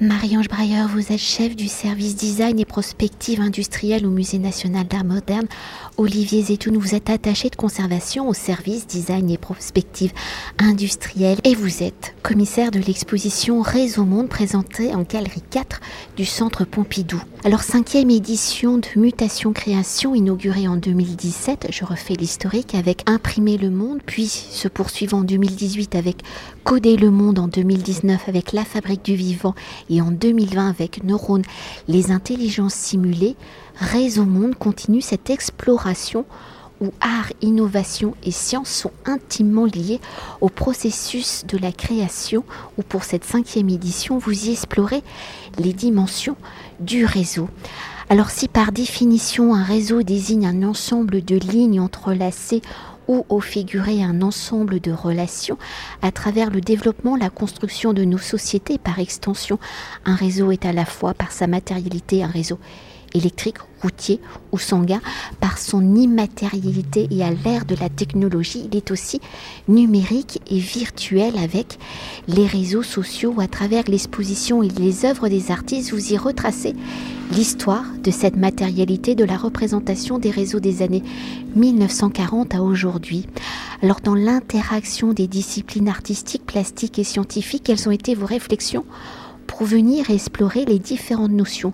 Marie-Ange Breyer, vous êtes chef du service design et prospective industrielle au Musée national d'art moderne. Olivier Zetoun, vous êtes attaché de conservation au service design et prospective industrielle et vous êtes commissaire de l'exposition Réseau Monde présentée en galerie 4 du Centre Pompidou. Alors, cinquième édition de Mutation Création inaugurée en 2017, je refais l'historique avec Imprimer le Monde, puis se poursuivant en 2018 avec Coder le Monde en 2019 avec La Fabrique du Vivant et en 2020 avec Neurones, les intelligences simulées, Réseau Monde continue cette exploration où art, innovation et science sont intimement liés au processus de la création, où pour cette cinquième édition, vous y explorez les dimensions du réseau. Alors si par définition un réseau désigne un ensemble de lignes entrelacées ou au figurer un ensemble de relations à travers le développement, la construction de nos sociétés. Par extension, un réseau est à la fois par sa matérialité un réseau électrique, routier ou sanguin, par son immatérialité et à l'ère de la technologie, il est aussi numérique et virtuel avec les réseaux sociaux à travers l'exposition et les œuvres des artistes, vous y retracez l'histoire de cette matérialité, de la représentation des réseaux des années 1940 à aujourd'hui. Alors dans l'interaction des disciplines artistiques, plastiques et scientifiques, quelles ont été vos réflexions pour venir explorer les différentes notions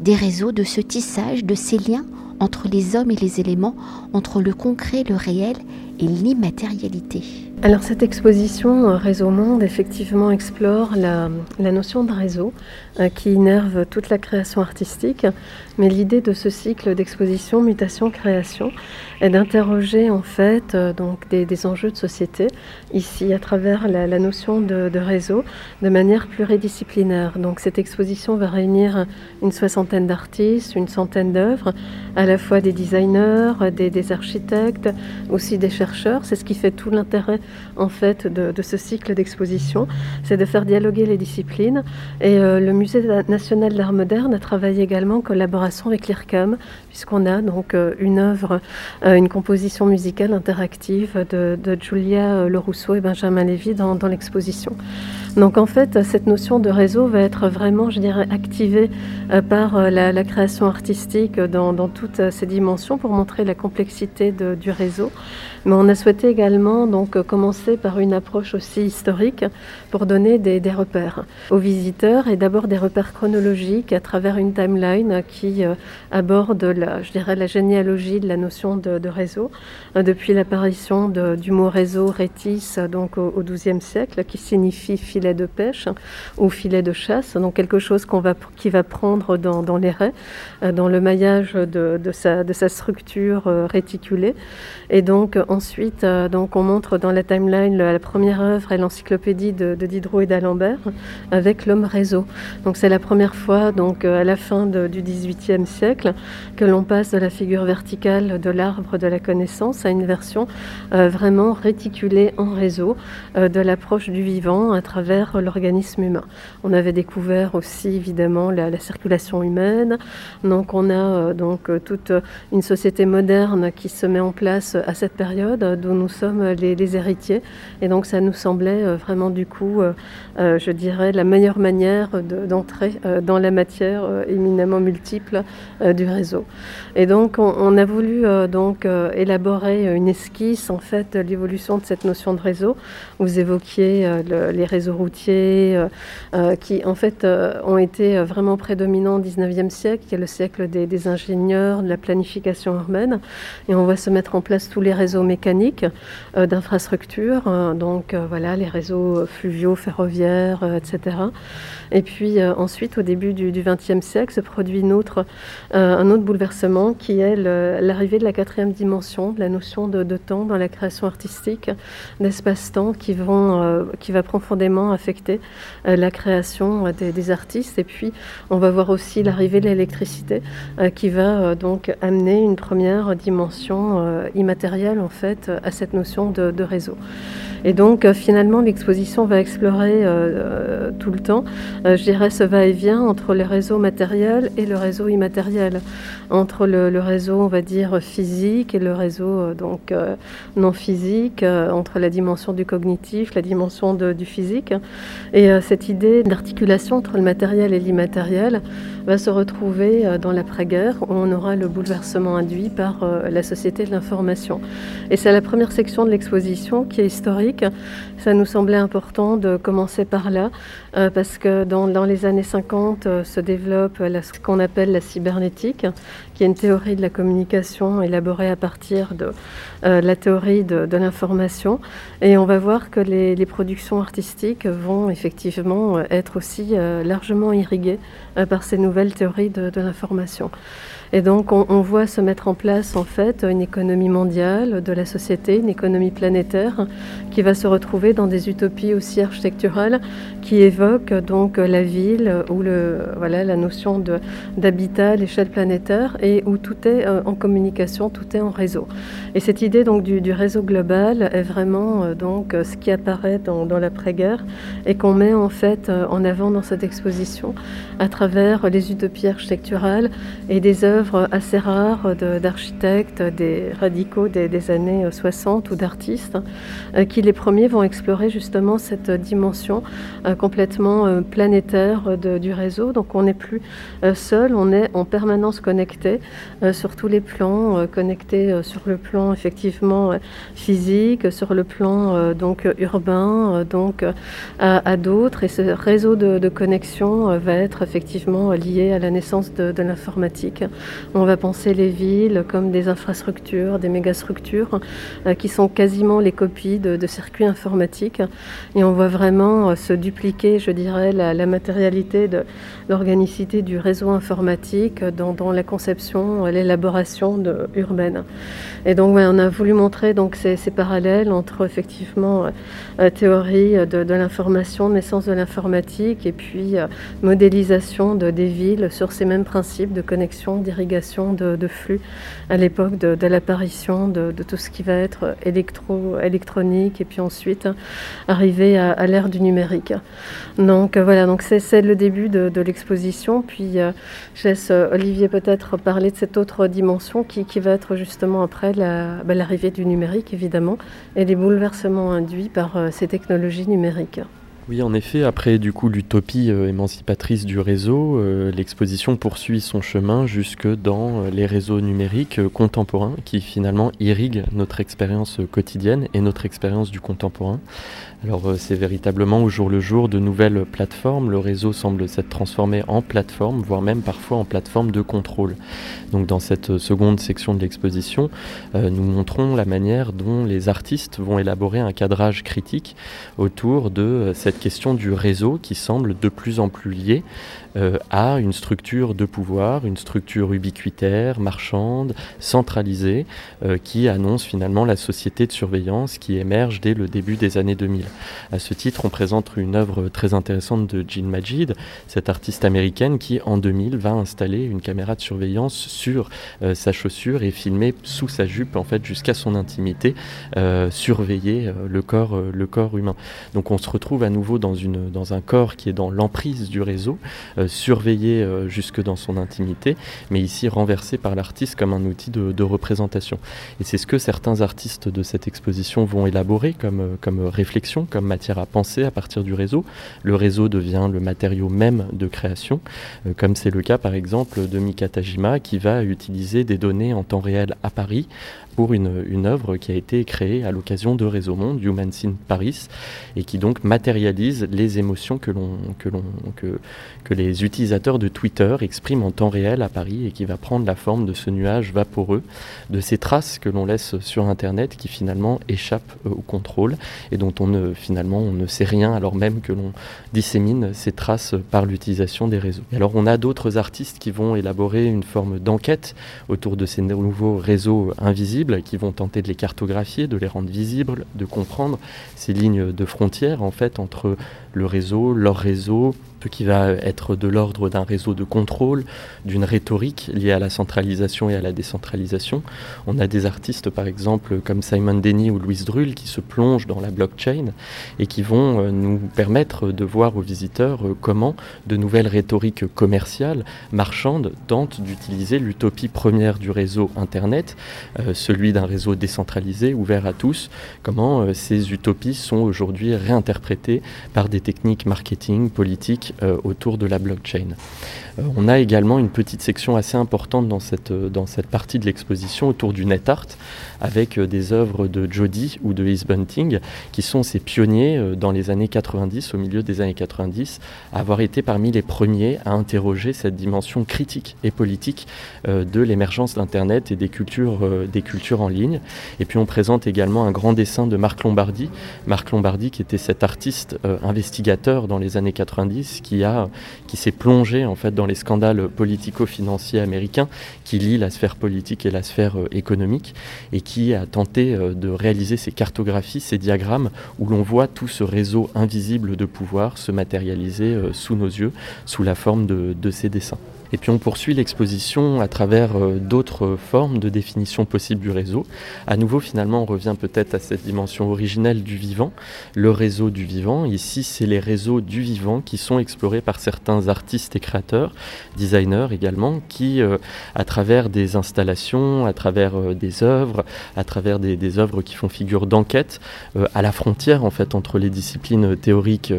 des réseaux, de ce tissage, de ces liens entre les hommes et les éléments, entre le concret, le réel et l'immatérialité. Alors cette exposition euh, Réseau Monde effectivement explore la, notion de réseau qui innerve toute la création artistique, mais l'idée de ce cycle d'exposition mutation-création est d'interroger en fait euh, donc des, enjeux de société ici à travers la, notion de, réseau de manière pluridisciplinaire. Donc cette exposition va réunir une soixantaine d'artistes, une centaine d'œuvres, à la fois des designers, des, architectes, aussi des chercheurs. C'est ce qui fait tout l'intérêt en fait de, ce cycle d'exposition, c'est de faire dialoguer les disciplines. Et euh, le national d'art moderne a travaillé également en collaboration avec l'IRCAM, puisqu'on a donc euh, une œuvre, euh, une composition musicale interactive de, Julia Lerousseau et Benjamin Lévy dans, dans l'exposition. Donc en fait, cette notion de réseau va être vraiment, je dirais, activée par la, création artistique dans, toutes ses dimensions pour montrer la complexité du réseau. Mais on a souhaité également donc commencer par une approche aussi historique pour donner des, repères aux visiteurs et d'abord des repères chronologiques à travers une timeline qui euh, aborde la, je dirais, la généalogie de la notion de, réseau euh, depuis l'apparition du mot réseau rétis donc au XIIe siècle qui signifie filet de pêche ou filet de chasse donc quelque chose qu'on va qui va prendre dans, les raies euh, dans le maillage de, sa, de sa structure réticulée. Et donc ensuite donc on montre dans la timeline la première œuvre est l'encyclopédie de, Diderot et d'Alembert avec l'homme réseau. Donc c'est la première fois, donc euh, à la fin du XVIIIe siècle, que l'on passe de la figure verticale de l'arbre de la connaissance à une version euh, vraiment réticulée en réseau euh, de l'approche du vivant à travers l'organisme humain. On avait découvert aussi évidemment la, circulation humaine. Donc on a donc toute une société moderne qui se met en place à cette période dont nous sommes les, héritiers. Et donc ça nous semblait euh, vraiment du coup, euh, euh, je dirais, la meilleure manière d'entrer dans la matière éminemment multiple du réseau. Et donc on, a voulu donc élaborer une esquisse en fait l'évolution de cette notion de réseau. Vous évoquiez les réseaux routiers qui en fait ont été vraiment prédominants au 19e siècle, qui est le siècle des, des, ingénieurs, de la planification urbaine. Et on va se mettre en place tous les réseaux mécaniques d'infrastructures Hein, donc euh, voilà, les réseaux fluviaux, ferroviaires, euh, etc. Et puis euh, ensuite, au début du XXe siècle, se produit une autre, un autre bouleversement qui est l'arrivée de la quatrième dimension, de la notion de, temps dans la création artistique, d'espace-temps qui, vont, qui va profondément affecter la création des, des, artistes. Et puis, on va voir aussi l'arrivée de l'électricité qui va donc amener une première dimension immatérielle en fait à cette notion de, réseau. Et donc finalement l'exposition va explorer tout le temps, je dirais, ce va-et-vient entre le réseau matériel et le réseau immatériel, entre le, réseau, on va dire, physique et le réseau donc non physique, entre la dimension du cognitif, la dimension du physique. Et cette idée d'articulation entre le matériel et l'immatériel va se retrouver dans l'après-guerre où on aura le bouleversement induit par euh, la société de l'information. Et c'est la première section de l'exposition qui est historique. Ça nous semblait important de commencer par là euh, parce que dans, les années 50 euh, se développe ce qu'on appelle la cybernétique, qui est une théorie de la communication élaborée à partir de la théorie de, l'information. Et on va voir que les, productions artistiques vont effectivement être aussi largement irriguées par ces nouvelles théories de l'information. Et donc on, voit se mettre en place en fait une économie mondiale de la société, une économie planétaire qui va se retrouver dans des utopies aussi architecturales qui évoquent donc la ville ou le, voilà, la notion d'habitat à l'échelle planétaire et où tout est euh, en communication, tout est en réseau. Et cette idée donc du, réseau global est vraiment euh, donc ce qui apparaît dans, l'après-guerre et qu'on met en fait euh, en avant dans cette exposition à travers les utopies architecturales et des œuvres assez rares d'architectes, des radicaux des, années 60 ou d'artistes, euh, qui les premiers vont explorer justement cette dimension euh, complètement euh, planétaire du réseau. Donc on n'est plus seul, on est en permanence connecté sur tous les plans, connecté sur le plan effectivement physique, sur le plan donc urbain, donc à, d'autres. Et ce réseau de, connexion va être effectivement lié à la naissance de, de l'informatique. On va penser les villes comme des infrastructures, des mégastructures euh, qui sont quasiment les copies de, circuits informatiques. Et on voit vraiment euh, se dupliquer, je dirais, la, matérialité de l'organicité du réseau informatique dans, la conception, l'élaboration urbaine. Et donc, on a voulu montrer donc, ces, parallèles entre effectivement euh, théorie de, l'information, naissance de l'informatique, et puis modélisation de, des villes sur ces mêmes principes de connexion, d'irrigation, de, flux à l'époque de, l'apparition de, tout ce qui va être électro, électronique et puis ensuite arriver à, l'ère du numérique. Donc euh, voilà, donc c'est le début de, l'exposition. Puis euh, je laisse euh, Olivier peut-être parler de cette autre dimension qui, va être justement après bah, l'arrivée du numérique évidemment et des bouleversements induits par ces technologies numériques. Oui, en effet, après du coup l'utopie euh, émancipatrice du réseau, euh, l'exposition poursuit son chemin jusque dans euh, les réseaux numériques contemporains qui finalement irriguent notre expérience quotidienne et notre expérience du contemporain. Alors c'est véritablement au jour le jour de nouvelles plateformes. Le réseau semble s'être transformé en plateforme, voire même parfois en plateforme de contrôle. Donc dans cette seconde section de l'exposition, nous montrons la manière dont les artistes vont élaborer un cadrage critique autour de cette question du réseau qui semble de plus en plus liée euh, à une structure de pouvoir, une structure ubiquitaire, marchande, centralisée, euh, qui annonce finalement la société de surveillance qui émerge dès le début des années 2000. À ce titre, on présente une œuvre très intéressante de Jill Majid, cette artiste américaine qui, en 2000, va installer une caméra de surveillance sur euh, sa chaussure et filmer sous sa jupe, en fait, jusqu'à son intimité, surveiller le corps, le corps humain. Donc, on se retrouve à nouveau dans, une, dans un corps qui est dans l'emprise du réseau, surveillé euh, jusque dans son intimité, mais ici renversé par l'artiste comme un outil de, représentation. Et c'est ce que certains artistes de cette exposition vont élaborer comme, euh, comme réflexion, comme matière à penser à partir du réseau. Le réseau devient le matériau même de création, euh, comme c'est le cas par exemple de Mika Tajima qui va utiliser des données en temps réel à Paris pour une, une œuvre qui a été créée à l'occasion de Réseau Monde, Human Scene Paris, et qui donc matérialise les émotions que, l'on, que, l'on, que, que les utilisateurs de Twitter expriment en temps réel à Paris et qui va prendre la forme de ce nuage vaporeux, de ces traces que l'on laisse sur Internet qui finalement échappent euh, au contrôle et dont on ne, finalement on ne sait rien alors même que l'on dissémine ces traces par l'utilisation des réseaux. alors on a d'autres artistes qui vont élaborer une forme d'enquête autour de ces nouveaux réseaux invisibles qui vont tenter de les cartographier, de les rendre visibles, de comprendre ces lignes de frontières en fait entre le réseau, leur réseau, ce qui va être de l'ordre d'un réseau de contrôle, d'une rhétorique liée à la centralisation et à la décentralisation. On a des artistes par exemple comme Simon Denny ou Louise Drull qui se plongent dans la blockchain et qui vont euh, nous permettre de voir aux visiteurs euh, comment de nouvelles rhétoriques commerciales, marchandes, tentent d'utiliser l'utopie première du réseau Internet, euh, celui d'un réseau décentralisé, ouvert à tous, comment ces utopies sont aujourd'hui réinterprétées par des techniques marketing, politiques autour de la blockchain. On a également une petite section assez importante dans cette, cette partie de l'exposition autour du net art, avec des œuvres de Jody ou de East Bunting, qui sont ces pionniers euh, dans les années 90, au milieu des années 90, à avoir été parmi les premiers à interroger cette dimension critique et politique euh, de l'émergence d'Internet et des cultures, euh, en ligne. Et puis on présente également un grand dessin de Marc Lombardi, Marc Lombardi qui était cet artiste investigateur dans les années 90, qui, qui s'est plongé en fait dans les scandales politico-financiers américains, qui lient la sphère politique et la sphère économique, et qui a tenté de réaliser ces cartographies, ces diagrammes où l'on voit tout ce réseau invisible de pouvoir se matérialiser euh, sous nos yeux, sous la forme de ces dessins. Et puis on poursuit l'exposition à travers euh, d'autres formes de définition possible du réseau. À nouveau, finalement, on revient peut-être à cette dimension originelle du vivant, le réseau du vivant. Ici, c'est les réseaux du vivant qui sont explorés par certains artistes et créateurs, designers également, qui, euh, à travers des installations, à travers euh, des œuvres, à travers des, des œuvres qui font figure d'enquête, à la frontière en fait entre les disciplines théoriques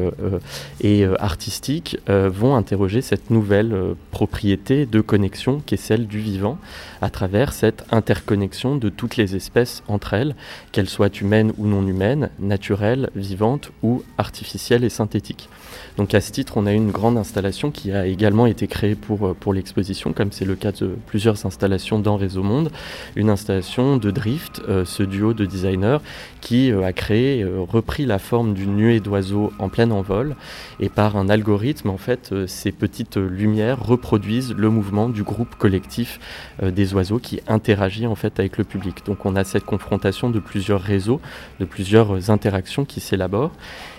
et artistiques, vont interroger cette nouvelle propriété de connexion qui est celle du vivant à travers cette interconnexion de toutes les espèces entre elles, qu'elles soient humaines ou non humaines, naturelles, vivantes ou artificielles et synthétiques. Donc à ce titre, on a une grande installation qui a également été créée pour, pour l'exposition, comme c'est le cas de plusieurs installations dans Réseau Monde, une installation de Drift, euh, ce duo de designers qui euh, a créé, euh, repris la forme d'une nuée d'oiseaux en plein envol, et par un algorithme, en fait, ces petites lumières reproduisent le mouvement du groupe collectif euh, des oiseaux qui interagit en fait avec le public. Donc on a cette confrontation de plusieurs réseaux, de plusieurs interactions qui s'élaborent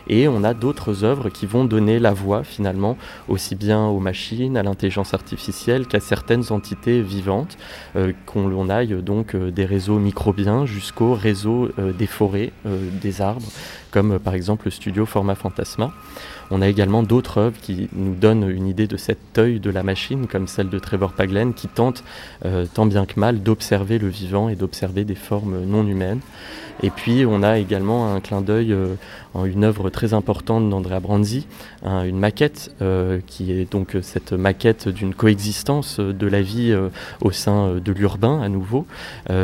et on a d'autres œuvres qui vont donner la voix finalement aussi bien aux machines, à l'intelligence artificielle qu'à certaines entités vivantes, euh, qu'on aille donc euh, des réseaux microbiens jusqu'au réseau des forêts, des arbres, comme par exemple le studio Format Fantasma. On a également d'autres œuvres qui nous donnent une idée de cet œil de la machine, comme celle de Trevor Paglen, qui tente euh, tant bien que mal d'observer le vivant et d'observer des formes non humaines. Et puis on a également un clin d'œil euh, en une œuvre très importante d'Andrea Branzi, une maquette euh, qui est donc cette maquette d'une coexistence de la vie au sein de l'urbain à nouveau.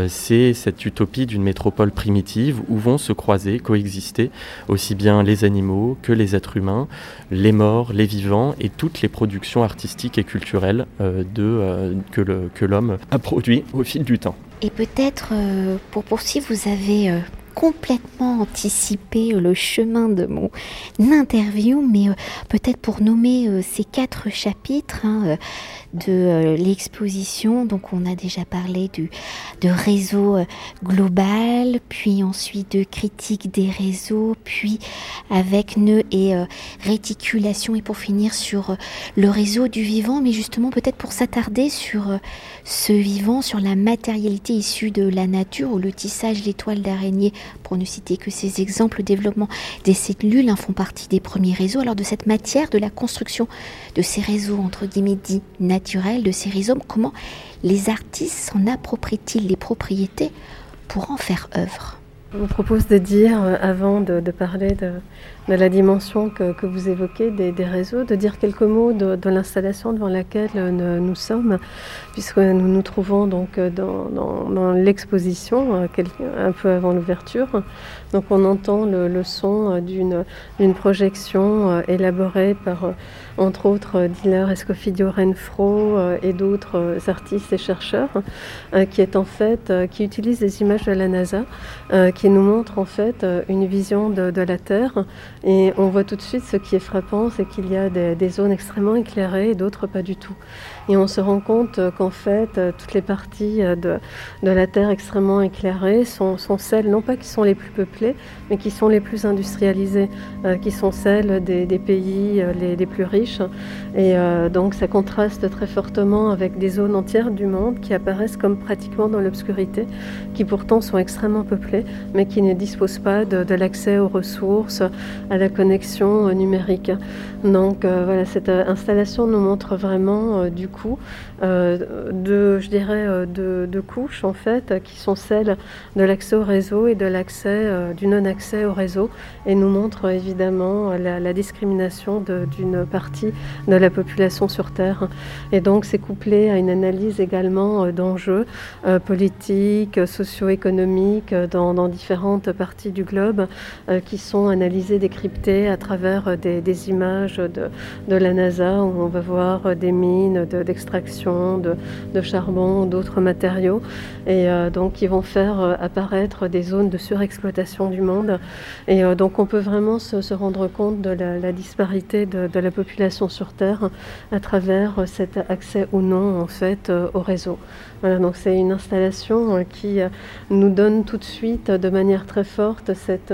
C'est cette utopie d'une métropole primitive où vont se croiser, coexister aussi bien les animaux que les êtres humains, les morts, les vivants et toutes les productions artistiques et culturelles de, que l'homme a produit au fil du temps. Et peut-être, euh, pour poursuivre, vous avez euh, complètement anticipé le chemin de mon interview, mais euh, peut-être pour nommer ces quatre chapitres, hein, de euh, l'exposition. Donc on a déjà parlé du, de réseau euh, global, puis ensuite de critique des réseaux, puis avec nœud et euh, réticulation, et pour finir sur le réseau du vivant, mais justement peut-être pour s'attarder sur ce vivant, sur la matérialité issue de la nature, ou le tissage, l'étoile d'araignée, pour ne citer que ces exemples, le développement des cellules hein, font partie des premiers réseaux. Alors de cette matière, de la construction de ces réseaux entre guillemets dits naturels, de ces rhizomes, comment les artistes s'en approprient-ils les propriétés pour en faire œuvre? Vous propose de dire, euh, avant de, parler de, la dimension que, vous évoquez des, réseaux, de dire quelques mots de, l'installation devant laquelle euh, nous, sommes, puisque nous nous trouvons donc euh, dans, l'exposition, un peu avant l'ouverture. Donc on entend le, son d'une projection élaborée par entre autres Diller Escofidio Renfro euh, et d'autres euh, artistes et chercheurs, euh, qui est en fait, qui utilisent des images de la NASA, qui nous montrent en fait une vision de, la Terre. Et on voit tout de suite ce qui est frappant, c'est qu'il y a des, zones extrêmement éclairées et d'autres pas du tout. Et on se rend compte qu'en fait, toutes les parties de, la Terre extrêmement éclairées sont, celles, non pas qui sont les plus peuplées, mais qui sont les plus industrialisées, qui sont celles des, pays les plus riches riche. Et donc ça contraste très fortement avec des zones entières du monde qui apparaissent comme pratiquement dans l'obscurité, qui pourtant sont extrêmement peuplées, mais qui ne disposent pas de, l'accès aux ressources, à la connexion numérique. Donc voilà, cette installation nous montre vraiment du coup de, je dirais, de, de couches en fait, qui sont celles de l'accès au réseau et de l'accès, du non-accès au réseau, et nous montre évidemment la, discrimination d'une partie de la population sur Terre. Et donc c'est couplé à une analyse également euh, d'enjeux euh, politiques, socio-économiques euh, dans, différentes parties du globe qui sont analysés, décryptés à travers des, images de, de, la NASA où on va voir des mines d'extraction de, de, charbon, d'autres matériaux, et donc qui vont faire apparaître des zones de surexploitation du monde. Et donc on peut vraiment se, rendre compte de la, disparité de, la population sur Terre à travers cet accès ou non fait au réseau. Voilà, donc c'est une installation qui nous donne tout de suite de manière très forte cette,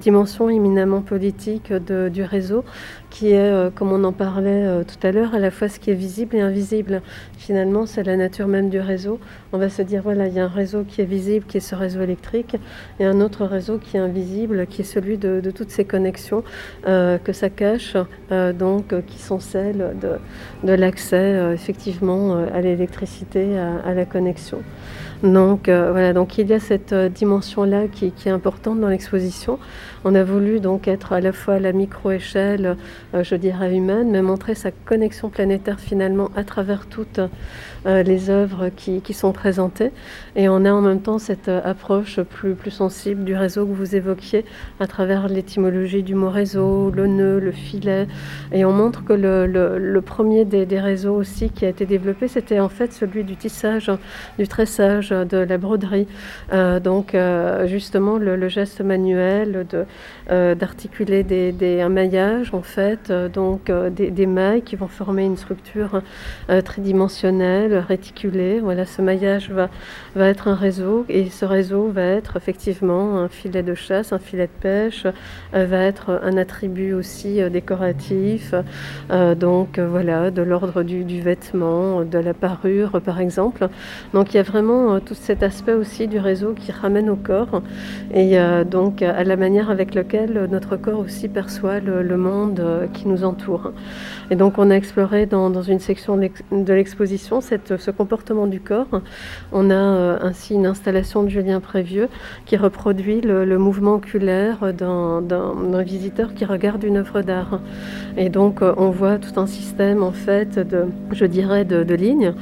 dimension éminemment politique du réseau qui est, euh, comme on en parlait euh, tout à l'heure, à la fois ce qui est visible et invisible. Finalement, c'est la nature même du réseau. On va se dire, voilà, il y a un réseau qui est visible, qui est ce réseau électrique, et un autre réseau qui est invisible, qui est celui de, toutes ces connexions euh, que ça cache, donc qui sont celles de, l'accès effectivement à l'électricité, à, la connexion. Donc voilà, donc il y a cette dimension-là qui, est importante dans l'exposition. On a voulu donc être à la fois à la micro-échelle, euh, je dirais humaine, mais montrer sa connexion planétaire finalement à travers toutes euh, les œuvres qui, sont présentées. Et on a en même temps cette euh, approche plus, plus sensible du réseau que vous évoquiez à travers l'étymologie du mot réseau, le nœud, le filet. Et on montre que le, premier des, réseaux aussi qui a été développé, c'était en fait celui du tissage, du tressage, de la broderie. donc justement le, geste manuel de euh, d'articuler des, un maillage en fait, euh, donc euh, des, mailles qui vont former une structure tridimensionnelle, réticulée. Voilà, ce maillage va, va être un réseau et ce réseau va être effectivement un filet de chasse, un filet de pêche, va être un attribut aussi décoratif, donc voilà, de l'ordre du, du, vêtement, de la parure par exemple. Donc il y a vraiment tout cet aspect aussi du réseau qui ramène au corps et donc à la manière avec lequel notre corps aussi perçoit le, monde euh, qui nous entoure. Et donc on a exploré dans, une section de l'exposition ce comportement du corps. On a euh, ainsi une installation de Julien Prévieux qui reproduit le, mouvement oculaire d'un visiteur qui regarde une œuvre d'art. Et donc euh, on voit tout un système en fait de, je dirais, de, lignes,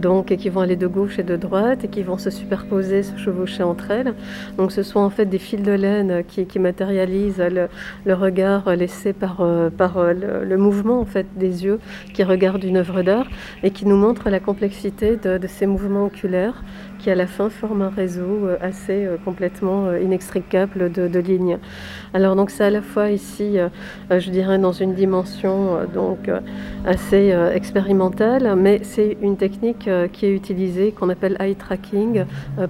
donc qui vont aller de gauche et de droite qui vont se superposer, se chevaucher entre elles. Donc ce sont en fait des fils de laine qui, qui matérialise le, regard laissé par, euh, par euh, le, mouvement en fait, des yeux qui regardent une œuvre d'art et qui nous montre la complexité de, ces mouvements oculaires qui à la fin forme un réseau euh, assez euh, complètement euh, inextricable de, lignes. Alors donc c'est à la fois ici, je dirais, dans une dimension donc assez expérimentale, mais c'est une technique qui est utilisée, qu'on appelle eye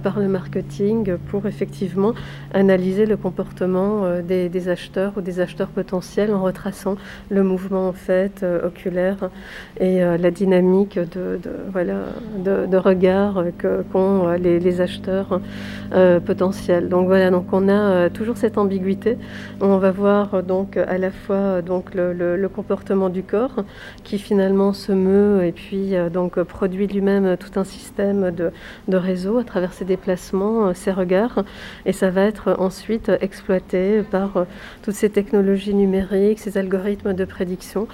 par le marketing pour effectivement analyser le comportement des, acheteurs ou des acheteurs potentiels en retraçant le mouvement en fait oculaire et la dynamique de, voilà, de, regard qu'ont les, acheteurs euh, potentiels. Donc voilà, donc on a euh, toujours cette ambiguïté. On va voir euh, donc à la fois donc le, comportement du corps qui finalement se meut et puis donc produit lui-même tout un système de réseau à travers ses déplacements, ses regards, et ça va être ensuite exploité par toutes ces technologies numériques, ces algorithmes de prédiction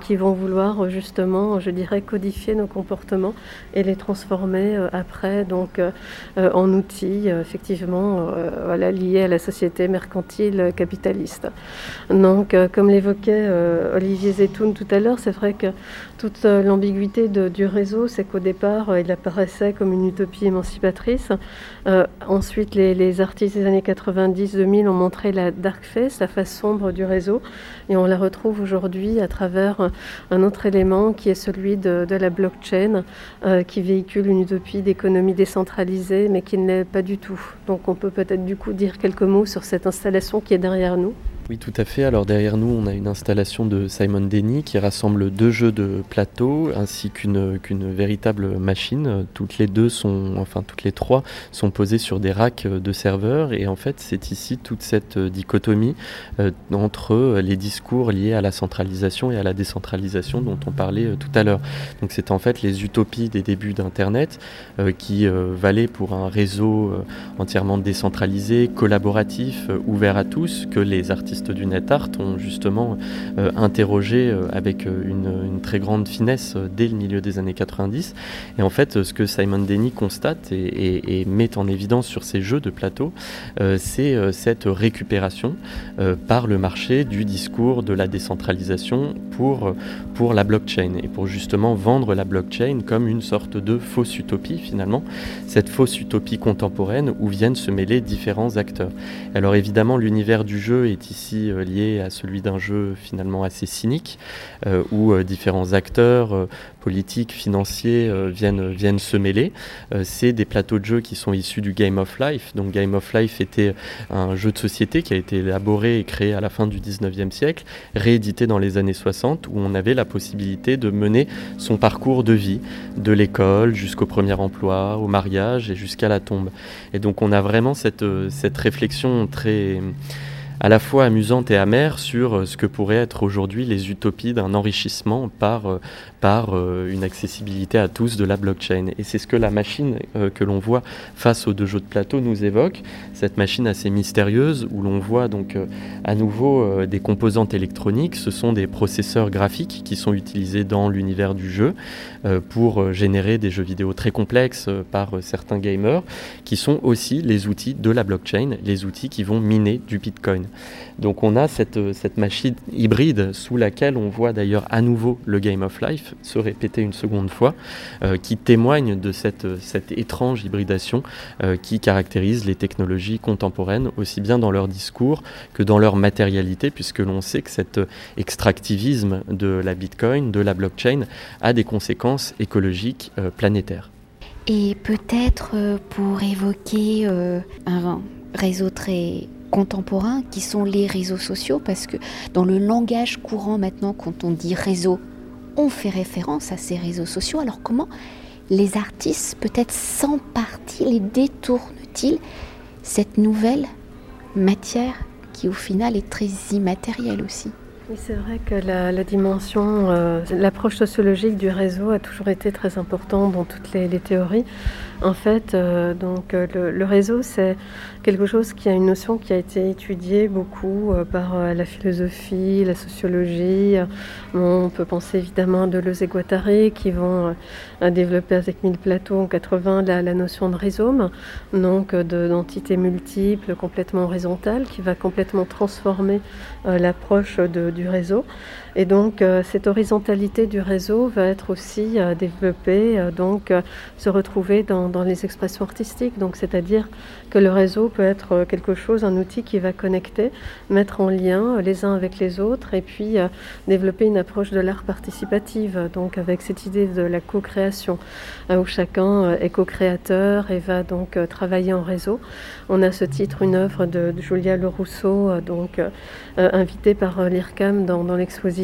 qui vont vouloir justement, je dirais, codifier nos comportements et les transformer après donc euh, en outils, euh, effectivement, euh, voilà, liés à la société mercantile capitaliste. Donc, comme l'évoquait Olivier Zetoun tout à l'heure, c'est vrai que toute l'ambiguïté du réseau, c'est qu'au départ, il apparaissait comme une utopie émancipatrice. ensuite, les, artistes des années 90-2000 ont montré la dark face, la face sombre du réseau, et on la retrouve aujourd'hui à travers un autre élément qui est celui de, la blockchain, qui véhicule une utopie d'économie décentralisée mais qui ne l'est pas du tout. Donc on peut peut-être du coup dire quelques mots sur cette installation qui est derrière nous. Oui, tout à fait. Alors derrière nous, on a une installation de Simon Denny qui rassemble deux jeux de plateau ainsi qu'une véritable machine. Toutes les deux sont, enfin toutes les trois, sont posées sur des racks de serveurs et en fait, c'est ici toute cette dichotomie euh, entre les discours liés à la centralisation et à la décentralisation dont on parlait euh, tout à l'heure. Donc c'est en fait les utopies des débuts d'Internet euh, qui valaient pour un réseau entièrement décentralisé, collaboratif, ouvert à tous que les artistes du net art ont justement euh, interrogé euh, avec euh, une, très grande finesse dès le milieu des années 90. Et en fait, ce que Simon Denny constate et, met en évidence sur ces jeux de plateau, c'est cette récupération par le marché du discours de la décentralisation pour, pour la blockchain et pour justement vendre la blockchain comme une sorte de fausse utopie finalement, cette fausse utopie contemporaine où viennent se mêler différents acteurs. Alors évidemment, l'univers du jeu est ici euh, lié à celui d'un jeu finalement assez cynique, euh, où euh, différents acteurs politiques, financiers viennent, viennent se mêler. c'est des plateaux de jeux qui sont issus du Game of Life. Donc Game of Life était un jeu de société qui a été élaboré et créé à la fin du 19e siècle, réédité dans les années 60, où on avait la possibilité de mener son parcours de vie, de l'école jusqu'au premier emploi, au mariage et jusqu'à la tombe. Et donc on a vraiment cette, cette réflexion très à la fois amusante et amère sur euh, ce que pourraient être aujourd'hui les utopies d'un enrichissement par, euh, par euh, une accessibilité à tous de la blockchain. Et c'est ce que la machine que l'on voit face aux deux jeux de plateau nous évoque, cette machine assez mystérieuse où l'on voit donc à nouveau des composantes électroniques, ce sont des processeurs graphiques qui sont utilisés dans l'univers du jeu pour générer des jeux vidéo très complexes par certains gamers, qui sont aussi les outils de la blockchain, les outils qui vont miner du Bitcoin. Donc on a cette, cette machine hybride sous laquelle on voit d'ailleurs à nouveau le Game of Life se répéter une seconde fois, euh, qui témoigne de cette, cette étrange hybridation euh, qui caractérise les technologies contemporaines, aussi bien dans leur discours que dans leur matérialité, puisque l'on sait que cet extractivisme de la Bitcoin, de la blockchain, a des conséquences écologiques euh, planétaires. Et peut-être pour évoquer un réseau très contemporains qui sont les réseaux sociaux parce que dans le langage courant maintenant quand on dit réseau, on fait référence à ces réseaux sociaux. Alors comment les artistes peut-être s'emparent-ils et détournent-ils cette nouvelle matière qui au final est très immatérielle aussi? Oui, c'est vrai que la, dimension, euh, l'approche sociologique du réseau a toujours été très importante dans toutes les, théories. En fait, euh, donc euh, le, réseau, c'est quelque chose qui a une notion qui a été étudiée beaucoup par la philosophie, la sociologie. on peut penser évidemment à Deleuze et Guattari qui vont développer avec Mille Plateau en 80 la, notion de rhizome, donc d'entité multiple, complètement horizontale, qui va complètement transformer l'approche de du réseau. Et donc euh, cette horizontalité du réseau va être aussi euh, développée, euh, donc se retrouver dans, les expressions artistiques. Donc c'est-à-dire que le réseau peut être quelque chose, un outil qui va connecter, mettre en lien les uns avec les autres, et puis développer une approche de l'art participative. Donc avec cette idée de la co-création, où chacun est co-créateur et va donc travailler en réseau. On a ce titre, une œuvre de, Julia Le Rousseau, donc invitée par l'IRCAM dans l'exposition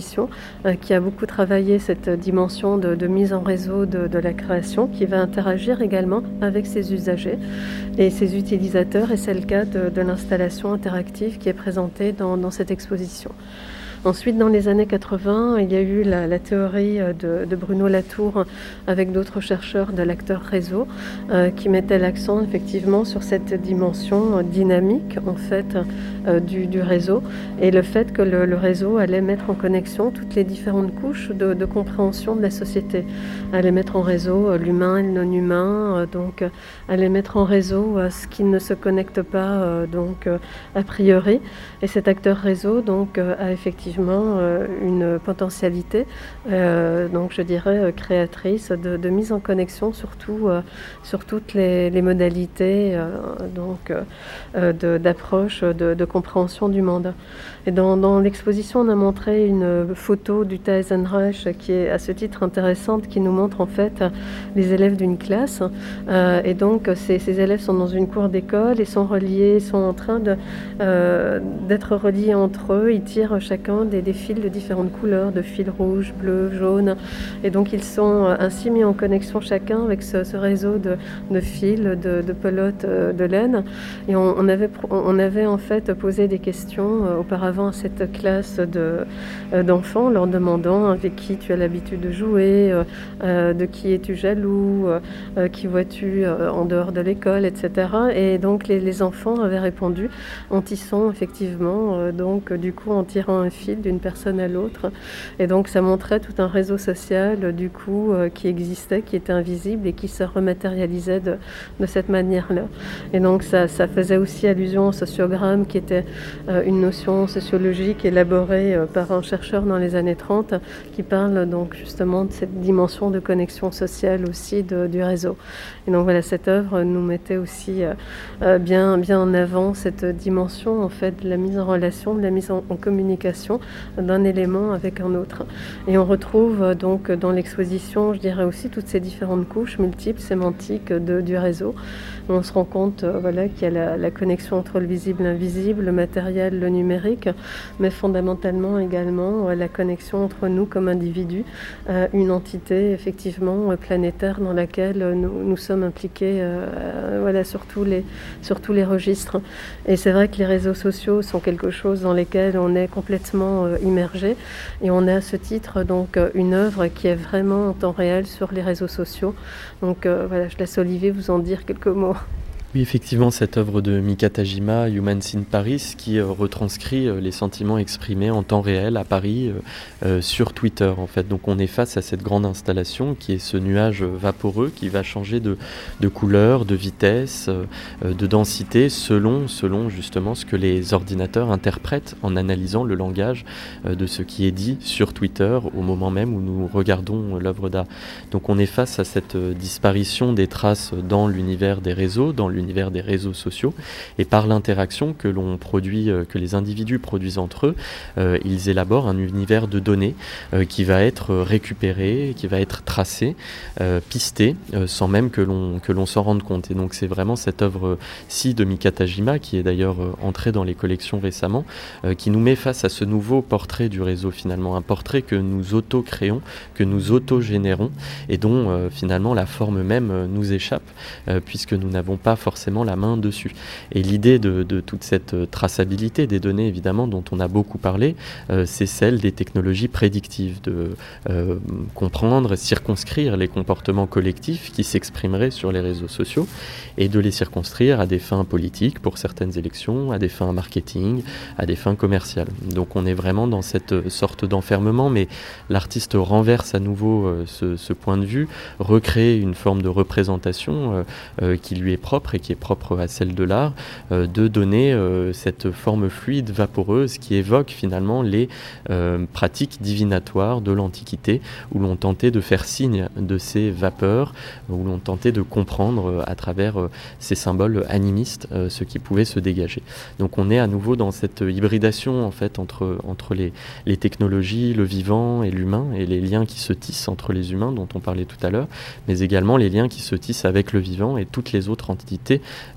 euh, qui a beaucoup travaillé cette dimension de, mise en réseau de, la création, qui va interagir également avec ses usagers et ses utilisateurs, et c'est le cas de, l'installation interactive qui est présentée dans cette exposition. Ensuite, dans les années 80, il y a eu la, théorie de, Bruno Latour avec d'autres chercheurs de l'acteur réseau euh, qui mettaient l'accent effectivement sur cette dimension dynamique en fait euh, du, réseau et le fait que le, réseau allait mettre en connexion toutes les différentes couches de, compréhension de la société, allait mettre en réseau l'humain et le non-humain, donc allait mettre en réseau ce qui ne se connecte pas donc a priori. Et cet acteur réseau donc a effectivement euh, une potentialité, euh, donc je dirais euh, créatrice de, mise en connexion surtout sur toutes les, modalités donc d'approche de, compréhension du monde. Et dans, l'exposition, on a montré une photo du Reich qui est à ce titre intéressante, qui nous montre en fait les élèves d'une classe. Euh, et donc, ces, élèves sont dans une cour d'école et sont reliés, sont en train euh, d'être reliés entre eux. Ils tirent chacun des, fils de différentes couleurs, de fils rouges, bleus, jaunes. Et donc, ils sont ainsi mis en connexion chacun avec ce, réseau de, fils, de, de, pelotes euh, de laine. Et on, on, avait, on avait en fait posé des questions auparavant à cette classe euh, d'enfants, leur demandant avec qui tu as l'habitude de jouer, euh, euh, de qui es-tu jaloux, qui vois-tu en dehors de l'école, etc. Et donc les, enfants avaient répondu en tissant effectivement, donc du coup en tirant un fil d'une personne à l'autre. Et donc ça montrait tout un réseau social du coup qui existait, qui était invisible et qui se rematérialisait de, de cette manière-là. Et donc ça, ça, faisait aussi allusion au sociogramme qui était une notion sociologique élaboré euh, par un chercheur dans les années 30 qui parle donc justement de cette dimension de connexion sociale aussi du réseau. Et donc voilà, cette œuvre nous mettait aussi euh, euh, bien, bien en avant cette dimension en fait de la mise en relation, de la mise en, communication d'un élément avec un autre. Et on retrouve donc dans l'exposition, je dirais aussi toutes ces différentes couches multiples, sémantiques du réseau. On se rend compte voilà, qu'il y a la, la connexion entre le visible l'invisible, le matériel, le numérique, mais fondamentalement également euh, la connexion entre nous comme individus, euh, une entité effectivement euh, planétaire dans laquelle nous, nous sommes impliqués voilà, sur, tous les, sur tous les registres. Et c'est vrai que les réseaux sociaux sont quelque chose dans lesquels on est complètement immergé et on a à ce titre donc une œuvre qui est vraiment en temps réel sur les réseaux sociaux. Donc voilà, je laisse Olivier vous en dire quelques mots. Oui, effectivement, cette œuvre de Mika Tajima, Humans in Paris, qui euh, retranscrit euh, les sentiments exprimés en temps réel à Paris euh, sur Twitter, en fait. Donc, on est face à cette grande installation qui est ce nuage vaporeux qui va changer de, de couleur, de vitesse, de densité selon, selon justement ce que les ordinateurs interprètent en analysant le langage de ce qui est dit sur Twitter au moment même où nous regardons l'œuvre d'art. Donc, on est face à cette disparition des traces dans l'univers des réseaux, dans l'univers l'univers des réseaux sociaux et par l'interaction que l'on produit, euh, que les individus produisent entre eux, euh, ils élaborent un univers de données euh, qui va être récupéré, qui va être tracé, pisté, sans même que l'on que l'on s'en rende compte. Et donc c'est vraiment cette œuvre-ci de Mika Tajima qui est d'ailleurs entrée dans les collections récemment, qui nous met face à ce nouveau portrait du réseau finalement, un portrait que nous auto-créons, que nous auto-générons et dont finalement la forme même nous échappe puisque nous n'avons pas forcément forcément la main dessus. Et l'idée de, toute cette euh, traçabilité des données, évidemment, dont on a beaucoup parlé, euh, c'est celle des technologies prédictives, de euh, comprendre, circonscrire les comportements collectifs qui s'exprimeraient sur les réseaux sociaux et de les circonscrire à des fins politiques pour certaines élections, à des fins marketing, à des fins commerciales. Donc on est vraiment dans cette sorte d'enfermement, mais l'artiste renverse à nouveau ce, point de vue, recrée une forme de représentation qui lui est propre et qui est propre à celle de l'art, euh, de donner euh, cette forme fluide, vaporeuse, qui évoque finalement les euh, pratiques divinatoires de l'Antiquité, où l'on tentait de faire signe de ces vapeurs, où l'on tentait de comprendre à travers ces symboles animistes ce qui pouvait se dégager. Donc on est à nouveau dans cette hybridation en fait entre, entre les, les technologies, le vivant et l'humain, et les liens qui se tissent entre les humains dont on parlait tout à l'heure, mais également les liens qui se tissent avec le vivant et toutes les autres entités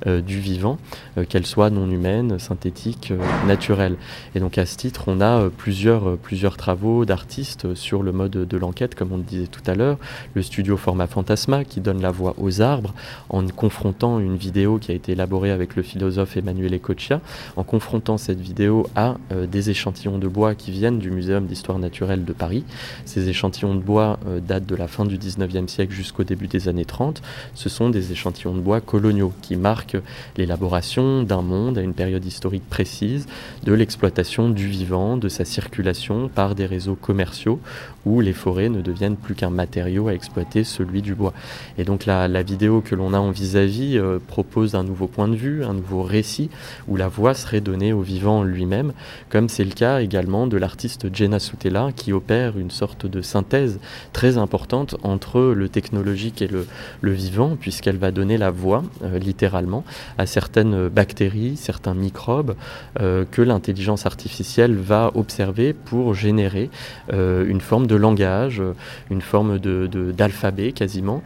euh, du vivant, euh, qu'elle soit non humaine, synthétique, euh, naturelle. Et donc à ce titre, on a plusieurs, plusieurs travaux d'artistes sur le mode de l'enquête, comme on le disait tout à l'heure, le studio Format Fantasma qui donne la voix aux arbres en confrontant une vidéo qui a été élaborée avec le philosophe Emmanuel Ecochia, en confrontant cette vidéo à des échantillons de bois qui viennent du Muséum d'histoire naturelle de Paris. Ces échantillons de bois datent de la fin du 19e siècle jusqu'au début des années 30. Ce sont des échantillons de bois coloniaux qui marque l'élaboration d'un monde à une période historique précise, de l'exploitation du vivant, de sa circulation par des réseaux commerciaux où les forêts ne deviennent plus qu'un matériau à exploiter, celui du bois. Et donc la, vidéo que l'on a en vis-à-vis euh, propose un nouveau point de vue, un nouveau récit, où la voix serait donnée au vivant lui-même, comme c'est le cas également de l'artiste Jenna Sutela, qui opère une sorte de synthèse très importante entre le technologique et le, vivant, puisqu'elle va donner la voix, euh, littéralement, à certaines bactéries, certains microbes que l'intelligence artificielle va observer pour générer une forme de langage, une forme d'alphabet de, quasiment,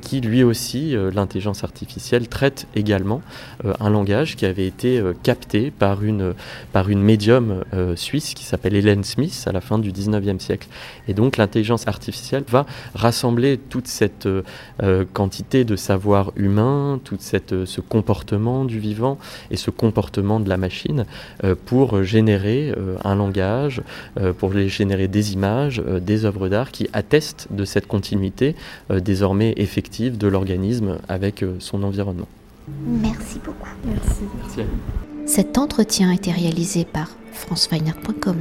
qui lui aussi, l'intelligence artificielle traite également un langage qui avait été capté par une, par une médium suisse qui s'appelle Hélène Smith à la fin du 19e siècle. Et donc l'intelligence artificielle va rassembler toute cette euh, euh, quantité de savoir humain, tout cette, euh, ce comportement du vivant et ce comportement de la machine pour générer un langage, pour générer des images, des œuvres d'art qui attestent de cette continuité désormais effective de l'organisme avec son environnement. Merci beaucoup. Merci. Merci à vous. Cet entretien a été réalisé par franceweiner.com.